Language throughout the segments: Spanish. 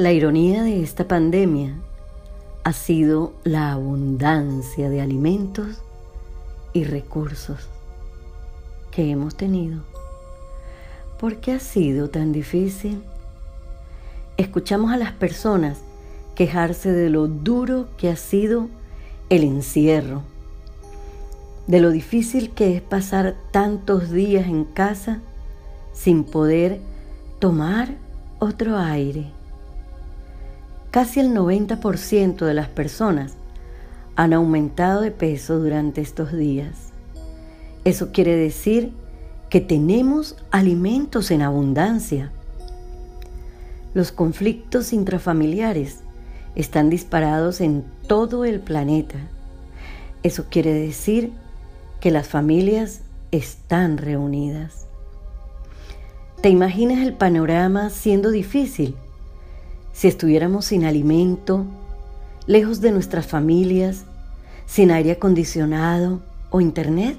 La ironía de esta pandemia ha sido la abundancia de alimentos y recursos que hemos tenido. ¿Por qué ha sido tan difícil? Escuchamos a las personas quejarse de lo duro que ha sido el encierro, de lo difícil que es pasar tantos días en casa sin poder tomar otro aire. Casi el 90% de las personas han aumentado de peso durante estos días. Eso quiere decir que tenemos alimentos en abundancia. Los conflictos intrafamiliares están disparados en todo el planeta. Eso quiere decir que las familias están reunidas. ¿Te imaginas el panorama siendo difícil si estuviéramos sin alimento, lejos de nuestras familias, sin aire acondicionado o internet?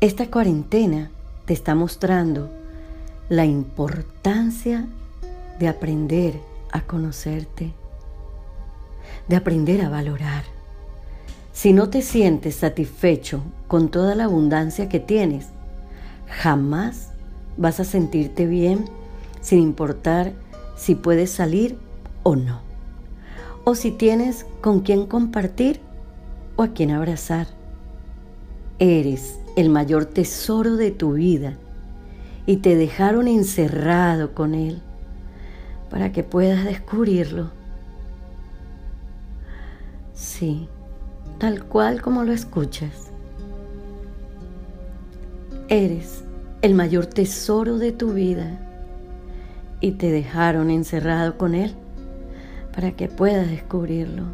Esta cuarentena te está mostrando la importancia de aprender a conocerte, de aprender a valorar. Si no te sientes satisfecho con toda la abundancia que tienes, jamás vas a sentirte bien sin importar si puedes salir o no, o si tienes con quién compartir o a quién abrazar. Eres el mayor tesoro de tu vida y te dejaron encerrado con él para que puedas descubrirlo. Sí, tal cual como lo escuchas. Eres el mayor tesoro de tu vida y te dejaron encerrado con él para que puedas descubrirlo.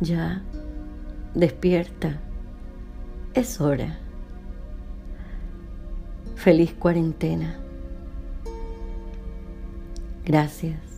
Ya, despierta, es hora. Feliz cuarentena. Gracias.